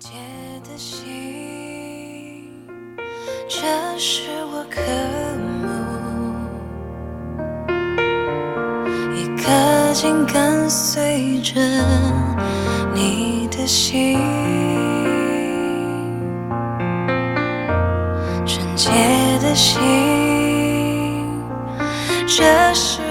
纯洁的心，这是我渴慕，一颗心跟随着你的心，纯洁的心，这是。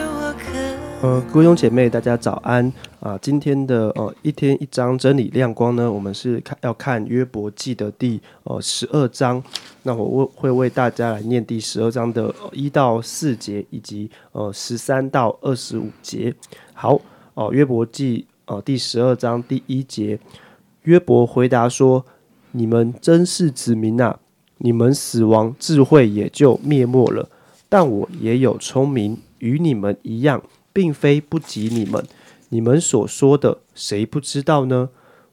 呃，各位兄姐妹，大家早安啊！今天的呃一天一章真理亮光呢，我们是看要看约伯记的第呃十二章。那我为会为大家来念第十二章的一到四节，以及呃十三到二十五节。好哦、约伯记呃第十二章第一节，约伯回答说：“你们真是子民啊！你们死亡，智慧也就灭没了。但我也有聪明，与你们一样。”并非不及你们，你们所说的，谁不知道呢？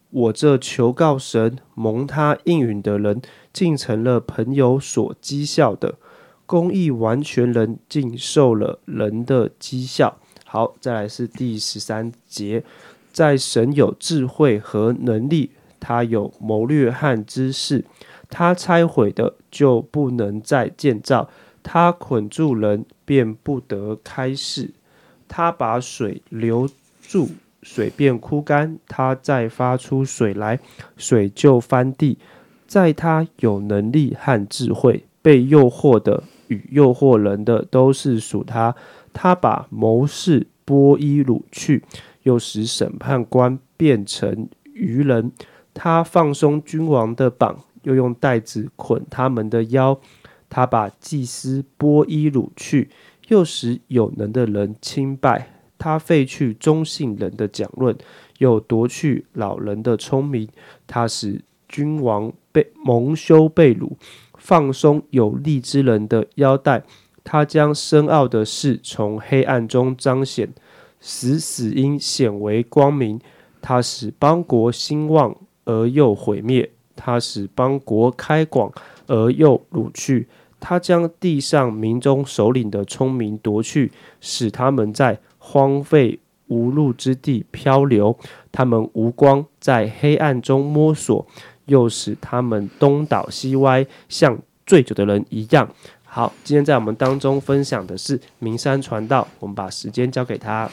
我这求告神、蒙他应允的人，竟成了朋友所讥笑的；公义完全人，竟受了人的讥笑。好，再来是第十三节，在神有智慧和能力，他有谋略和知识，他拆毁的就不能再建造，他捆住人便不得开释。他把水留住，水便枯干；他再发出水来，水就翻地。在他有能力和智慧，被诱惑的与诱惑人的都是属他。他把谋士波伊掳去，又使审判官变成愚人。他放松君王的绑，又用带子捆他们的腰。他把祭司剥衣掳去。又使有能的人轻拜，他废去忠信人的讲论，又夺去老人的聪明。他使君王被蒙羞被辱，放松有力之人的腰带。他将深奥的事从黑暗中彰显，使死因显为光明。他使邦国兴旺而又毁灭，他使邦国开广而又掳去。他将地上民中首领的聪明夺去，使他们在荒废无路之地漂流；他们无光，在黑暗中摸索，又使他们东倒西歪，像醉酒的人一样。好，今天在我们当中分享的是名山传道，我们把时间交给他。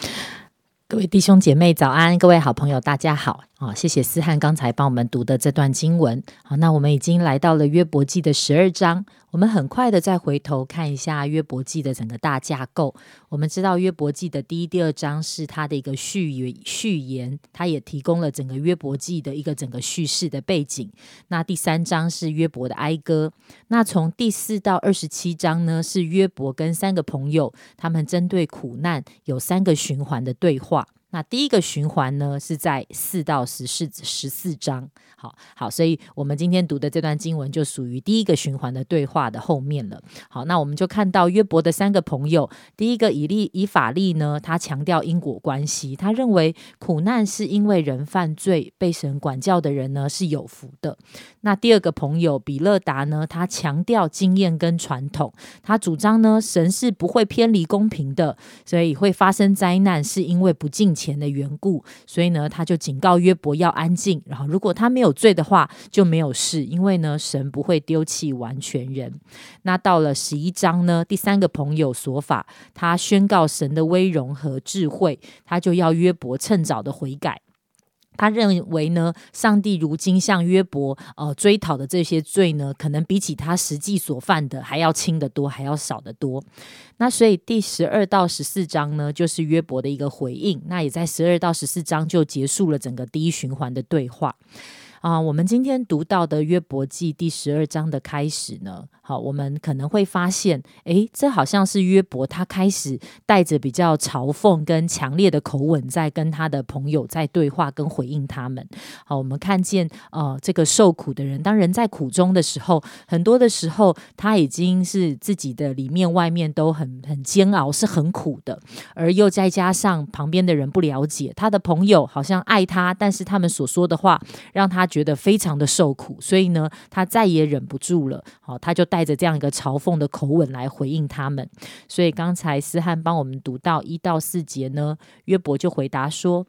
各位弟兄姐妹早安，各位好朋友大家好啊！谢谢思翰刚才帮我们读的这段经文。好，那我们已经来到了约伯记的十二章，我们很快的再回头看一下约伯记的整个大架构。我们知道约伯记的第一、第二章是它的一个序言，序言，它也提供了整个约伯记的一个整个叙事的背景。那第三章是约伯的哀歌。那从第四到二十七章呢，是约伯跟三个朋友，他们针对苦难有三个循环的对话。那第一个循环呢，是在四到十四十四章，好好，所以我们今天读的这段经文就属于第一个循环的对话的后面了。好，那我们就看到约伯的三个朋友，第一个以利以法利呢，他强调因果关系，他认为苦难是因为人犯罪，被神管教的人呢是有福的。那第二个朋友比勒达呢，他强调经验跟传统，他主张呢神是不会偏离公平的，所以会发生灾难是因为不敬钱的缘故，所以呢他就警告约伯要安静，然后如果他没有罪的话就没有事，因为呢神不会丢弃完全人。那到了十一章呢，第三个朋友所法，他宣告神的威容和智慧，他就要约伯趁早的悔改。他认为呢，上帝如今向约伯呃追讨的这些罪呢，可能比起他实际所犯的还要轻得多，还要少得多。那所以第十二到十四章呢，就是约伯的一个回应。那也在十二到十四章就结束了整个第一循环的对话。啊，我们今天读到的约伯记第十二章的开始呢，好，我们可能会发现，诶，这好像是约伯他开始带着比较嘲讽跟强烈的口吻，在跟他的朋友在对话跟回应他们。好，我们看见，呃，这个受苦的人，当人在苦中的时候，很多的时候他已经是自己的里面外面都很很煎熬，是很苦的，而又再加上旁边的人不了解他的朋友，好像爱他，但是他们所说的话让他。觉得非常的受苦，所以呢，他再也忍不住了。好，他就带着这样一个嘲讽的口吻来回应他们。所以刚才思翰帮我们读到一到四节呢，约伯就回答说：“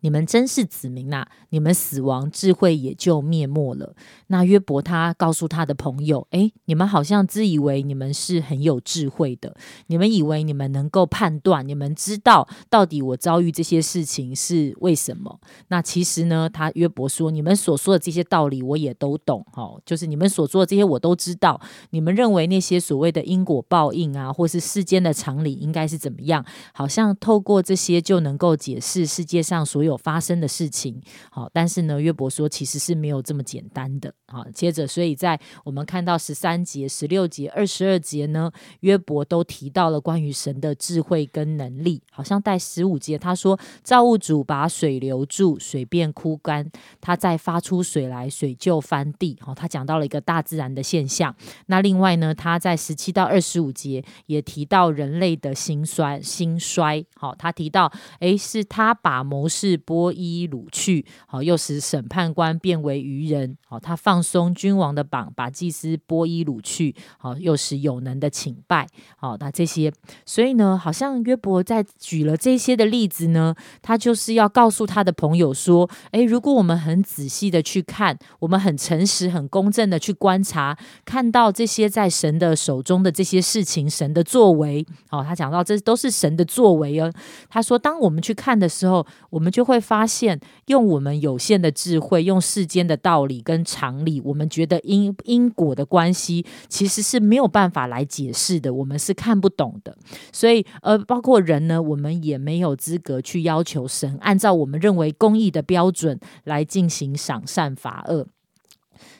你们真是子民呐！你们死亡，智慧也就灭没了。那约伯他告诉他的朋友：“诶，你们好像自以为你们是很有智慧的，你们以为你们能够判断，你们知道到底我遭遇这些事情是为什么？那其实呢，他约伯说：你们所说的这些道理我也都懂，哈，就是你们所说的这些我都知道。你们认为那些所谓的因果报应啊，或是世间的常理应该是怎么样？好像透过这些就能够解释世界上所有。”有发生的事情，好，但是呢，约伯说其实是没有这么简单的，好，接着，所以在我们看到十三节、十六节、二十二节呢，约伯都提到了关于神的智慧跟能力，好像在十五节他说，造物主把水留住，水便枯干，他再发出水来，水就翻地，好，他讲到了一个大自然的现象。那另外呢，他在十七到二十五节也提到人类的兴衰，兴衰，好，他提到，诶，是他把谋士。波伊掳去，好，又使审判官变为愚人，好，他放松君王的绑，把祭司波伊掳去，好，又使有能的请拜，好，那这些，所以呢，好像约伯在举了这些的例子呢，他就是要告诉他的朋友说，诶，如果我们很仔细的去看，我们很诚实、很公正的去观察，看到这些在神的手中的这些事情，神的作为，好，他讲到这都是神的作为哦。他说，当我们去看的时候，我们就。会发现，用我们有限的智慧，用世间的道理跟常理，我们觉得因因果的关系其实是没有办法来解释的，我们是看不懂的。所以，呃，包括人呢，我们也没有资格去要求神按照我们认为公义的标准来进行赏善罚恶。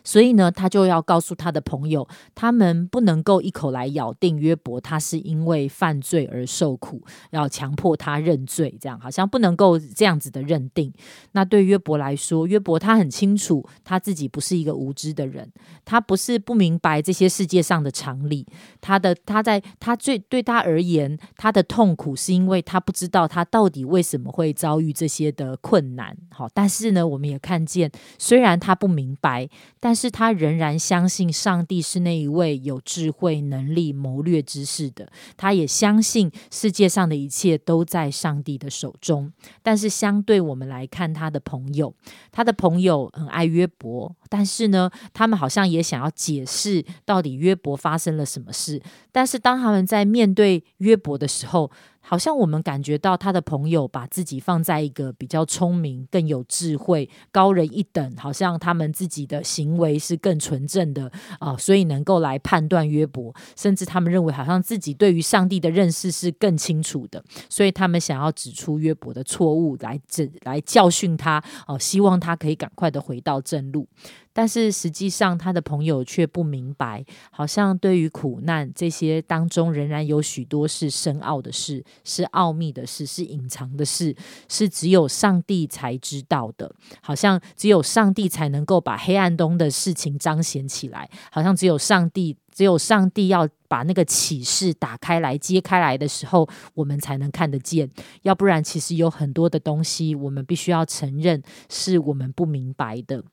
所以呢，他就要告诉他的朋友，他们不能够一口来咬定约伯他是因为犯罪而受苦，要强迫他认罪，这样好像不能够这样子的认定。那对约伯来说，约伯他很清楚他自己不是一个无知的人，他不是不明白这些世界上的常理。他的他在他最对他而言，他的痛苦是因为他不知道他到底为什么会遭遇这些的困难。好，但是呢，我们也看见，虽然他不明白，但但是他仍然相信上帝是那一位有智慧、能力、谋略之士的。他也相信世界上的一切都在上帝的手中。但是相对我们来看，他的朋友，他的朋友很爱约伯，但是呢，他们好像也想要解释到底约伯发生了什么事。但是当他们在面对约伯的时候，好像我们感觉到他的朋友把自己放在一个比较聪明、更有智慧、高人一等，好像他们自己的行为是更纯正的啊，所以能够来判断约伯，甚至他们认为好像自己对于上帝的认识是更清楚的，所以他们想要指出约伯的错误，来指来教训他哦，希望他可以赶快的回到正路。但是实际上，他的朋友却不明白，好像对于苦难这些当中，仍然有许多是深奥的事，是奥秘的事，是隐藏的事，是只有上帝才知道的。好像只有上帝才能够把黑暗中的事情彰显起来，好像只有上帝，只有上帝要把那个启示打开来、揭开来的时候，我们才能看得见。要不然，其实有很多的东西，我们必须要承认是我们不明白的。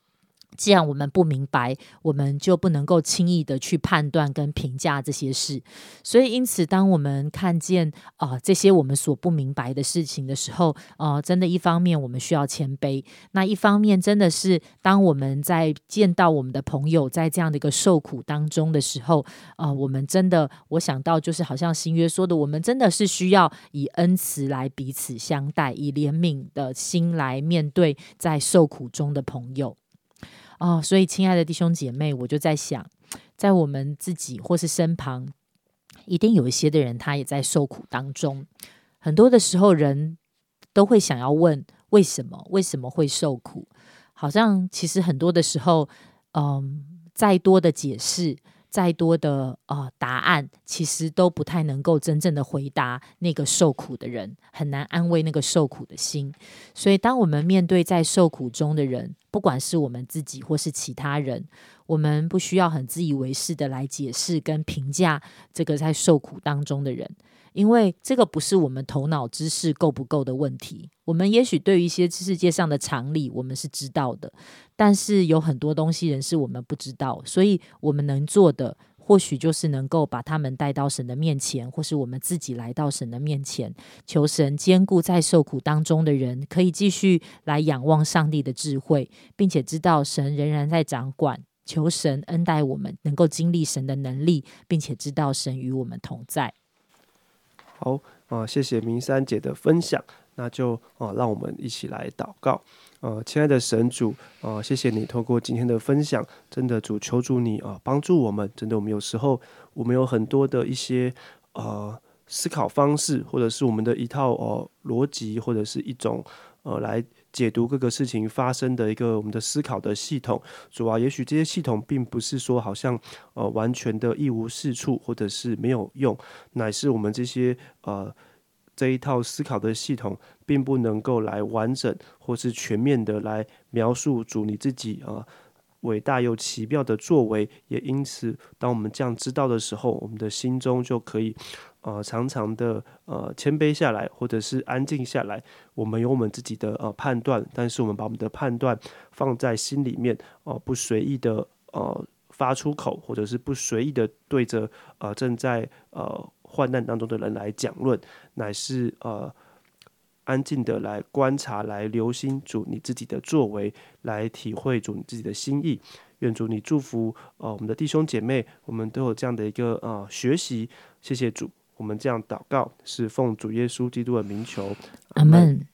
既然我们不明白，我们就不能够轻易的去判断跟评价这些事。所以，因此，当我们看见啊这些我们所不明白的事情的时候，啊，真的，一方面我们需要谦卑；那一方面，真的是当我们在见到我们的朋友在这样的一个受苦当中的时候，啊，我们真的，我想到就是好像新约说的，我们真的是需要以恩慈来彼此相待，以怜悯的心来面对在受苦中的朋友。哦，所以亲爱的弟兄姐妹，我就在想，在我们自己或是身旁，一定有一些的人，他也在受苦当中。很多的时候，人都会想要问：为什么？为什么会受苦？好像其实很多的时候，嗯，再多的解释。再多的呃答案，其实都不太能够真正的回答那个受苦的人，很难安慰那个受苦的心。所以，当我们面对在受苦中的人，不管是我们自己或是其他人，我们不需要很自以为是的来解释跟评价这个在受苦当中的人。因为这个不是我们头脑知识够不够的问题，我们也许对于一些世界上的常理，我们是知道的，但是有很多东西人是我们不知道，所以我们能做的。或许就是能够把他们带到神的面前，或是我们自己来到神的面前，求神兼顾在受苦当中的人，可以继续来仰望上帝的智慧，并且知道神仍然在掌管。求神恩待我们，能够经历神的能力，并且知道神与我们同在。好啊，谢谢明山姐的分享。那就啊，让我们一起来祷告。呃，亲爱的神主，啊，谢谢你通过今天的分享，真的主求助你啊，帮助我们。真的，我们有时候我们有很多的一些呃思考方式，或者是我们的一套呃逻辑，或者是一种呃来解读各个事情发生的一个我们的思考的系统。主啊，也许这些系统并不是说好像呃完全的一无是处，或者是没有用，乃是我们这些呃。这一套思考的系统，并不能够来完整或是全面的来描述主你自己啊伟大又奇妙的作为。也因此，当我们这样知道的时候，我们的心中就可以呃常常的呃谦卑下来，或者是安静下来。我们有我们自己的呃判断，但是我们把我们的判断放在心里面哦，不随意的呃发出口，或者是不随意的对着呃正在呃。患难当中的人来讲论，乃是呃安静的来观察、来留心主你自己的作为，来体会主你自己的心意。愿主你祝福呃我们的弟兄姐妹，我们都有这样的一个呃学习。谢谢主，我们这样祷告是奉主耶稣基督的名求，阿门。